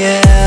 yeah.